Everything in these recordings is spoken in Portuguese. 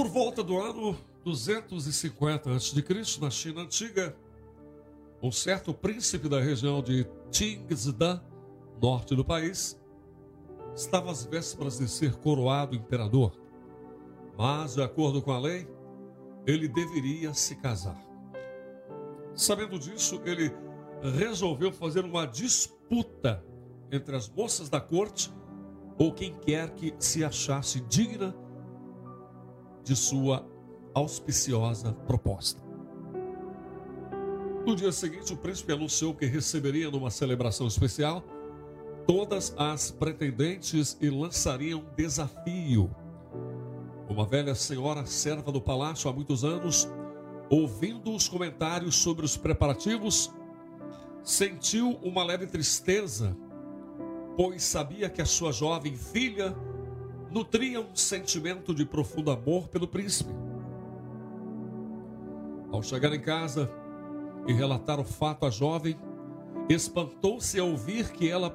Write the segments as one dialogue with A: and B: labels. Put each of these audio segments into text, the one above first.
A: Por volta do ano 250 a.C., na China antiga, um certo príncipe da região de Tingzdan, norte do país, estava às vésperas de ser coroado imperador. Mas, de acordo com a lei, ele deveria se casar. Sabendo disso, ele resolveu fazer uma disputa entre as moças da corte ou quem quer que se achasse digna de sua auspiciosa proposta. No dia seguinte, o príncipe anunciou que receberia numa celebração especial todas as pretendentes e lançaria um desafio. Uma velha senhora serva do palácio há muitos anos, ouvindo os comentários sobre os preparativos, sentiu uma leve tristeza, pois sabia que a sua jovem filha nutria um sentimento de profundo amor pelo príncipe. Ao chegar em casa e relatar o fato à jovem, espantou-se ao ouvir que ela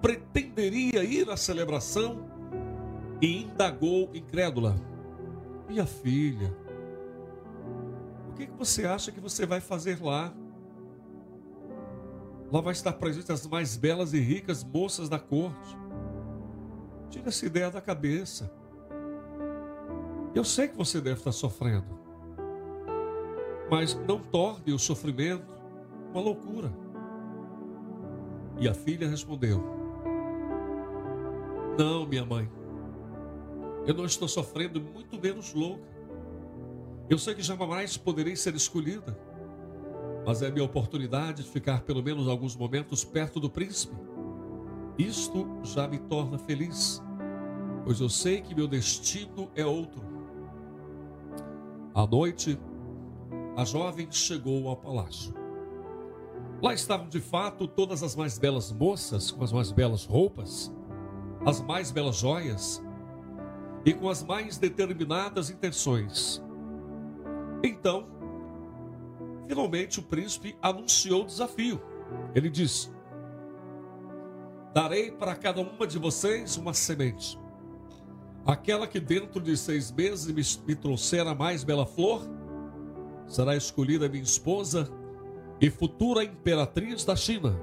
A: pretenderia ir à celebração e indagou incrédula: Minha filha, o que, que você acha que você vai fazer lá? Lá vai estar presente as mais belas e ricas moças da corte. Tira essa ideia da cabeça. Eu sei que você deve estar sofrendo. Mas não torne o sofrimento uma loucura. E a filha respondeu: Não, minha mãe. Eu não estou sofrendo, muito menos louca. Eu sei que jamais poderei ser escolhida mas é minha oportunidade de ficar pelo menos alguns momentos perto do príncipe. Isto já me torna feliz, pois eu sei que meu destino é outro. À noite, a jovem chegou ao palácio. Lá estavam de fato todas as mais belas moças com as mais belas roupas, as mais belas joias e com as mais determinadas intenções. Então, Finalmente o príncipe anunciou o desafio. Ele disse: Darei para cada uma de vocês uma semente. Aquela que dentro de seis meses me, me trouxer a mais bela flor, será escolhida minha esposa e futura imperatriz da China.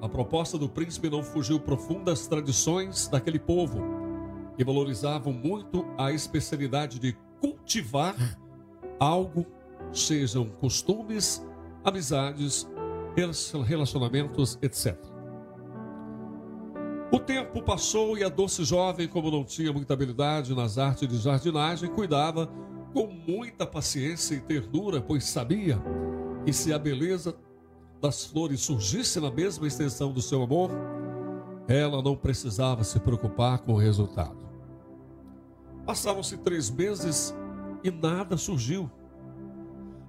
A: A proposta do príncipe não fugiu profundas tradições daquele povo, que valorizavam muito a especialidade de cultivar algo, sejam costumes, amizades, relacionamentos, etc. O tempo passou e a doce jovem, como não tinha muita habilidade nas artes de jardinagem, cuidava com muita paciência e ternura, pois sabia que se a beleza das flores surgisse na mesma extensão do seu amor, ela não precisava se preocupar com o resultado. Passavam-se três meses e nada surgiu.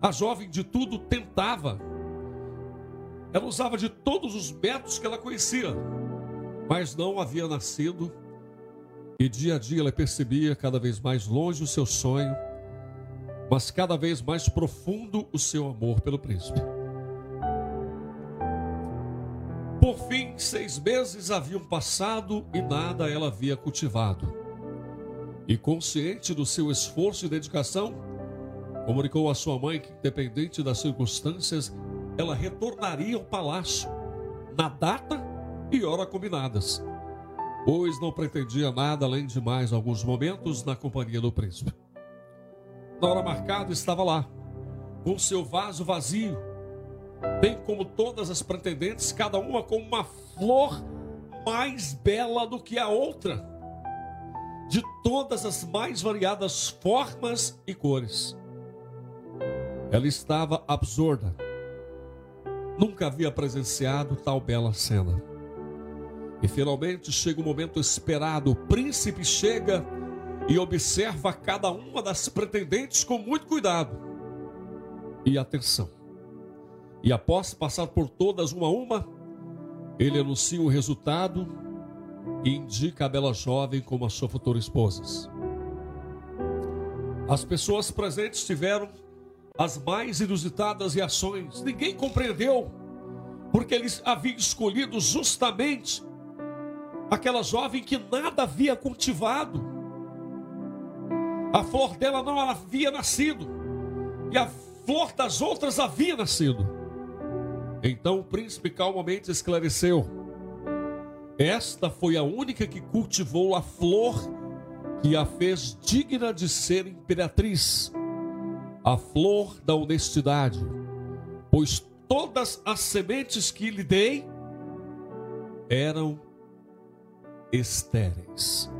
A: A jovem de tudo tentava. Ela usava de todos os métodos que ela conhecia, mas não havia nascido. E dia a dia ela percebia cada vez mais longe o seu sonho, mas cada vez mais profundo o seu amor pelo príncipe. Por fim, seis meses haviam passado e nada ela havia cultivado e consciente do seu esforço e dedicação, comunicou à sua mãe que, independente das circunstâncias, ela retornaria ao palácio na data e hora combinadas, pois não pretendia nada além de mais alguns momentos na companhia do príncipe. Na hora marcada estava lá, com seu vaso vazio, bem como todas as pretendentes, cada uma com uma flor mais bela do que a outra de todas as mais variadas formas e cores. Ela estava absurda. Nunca havia presenciado tal bela cena. E finalmente chega o momento esperado. O príncipe chega e observa cada uma das pretendentes com muito cuidado e atenção. E após passar por todas uma a uma, ele anuncia o resultado e indica a bela jovem como a sua futura esposa. As pessoas presentes tiveram as mais inusitadas reações. Ninguém compreendeu, porque eles haviam escolhido justamente aquela jovem que nada havia cultivado. A flor dela não havia nascido, e a flor das outras havia nascido. Então o príncipe calmamente esclareceu: Esta foi a única que cultivou a flor que a fez digna de ser imperatriz, a flor da honestidade, pois todas as sementes que lhe dei eram estéreis.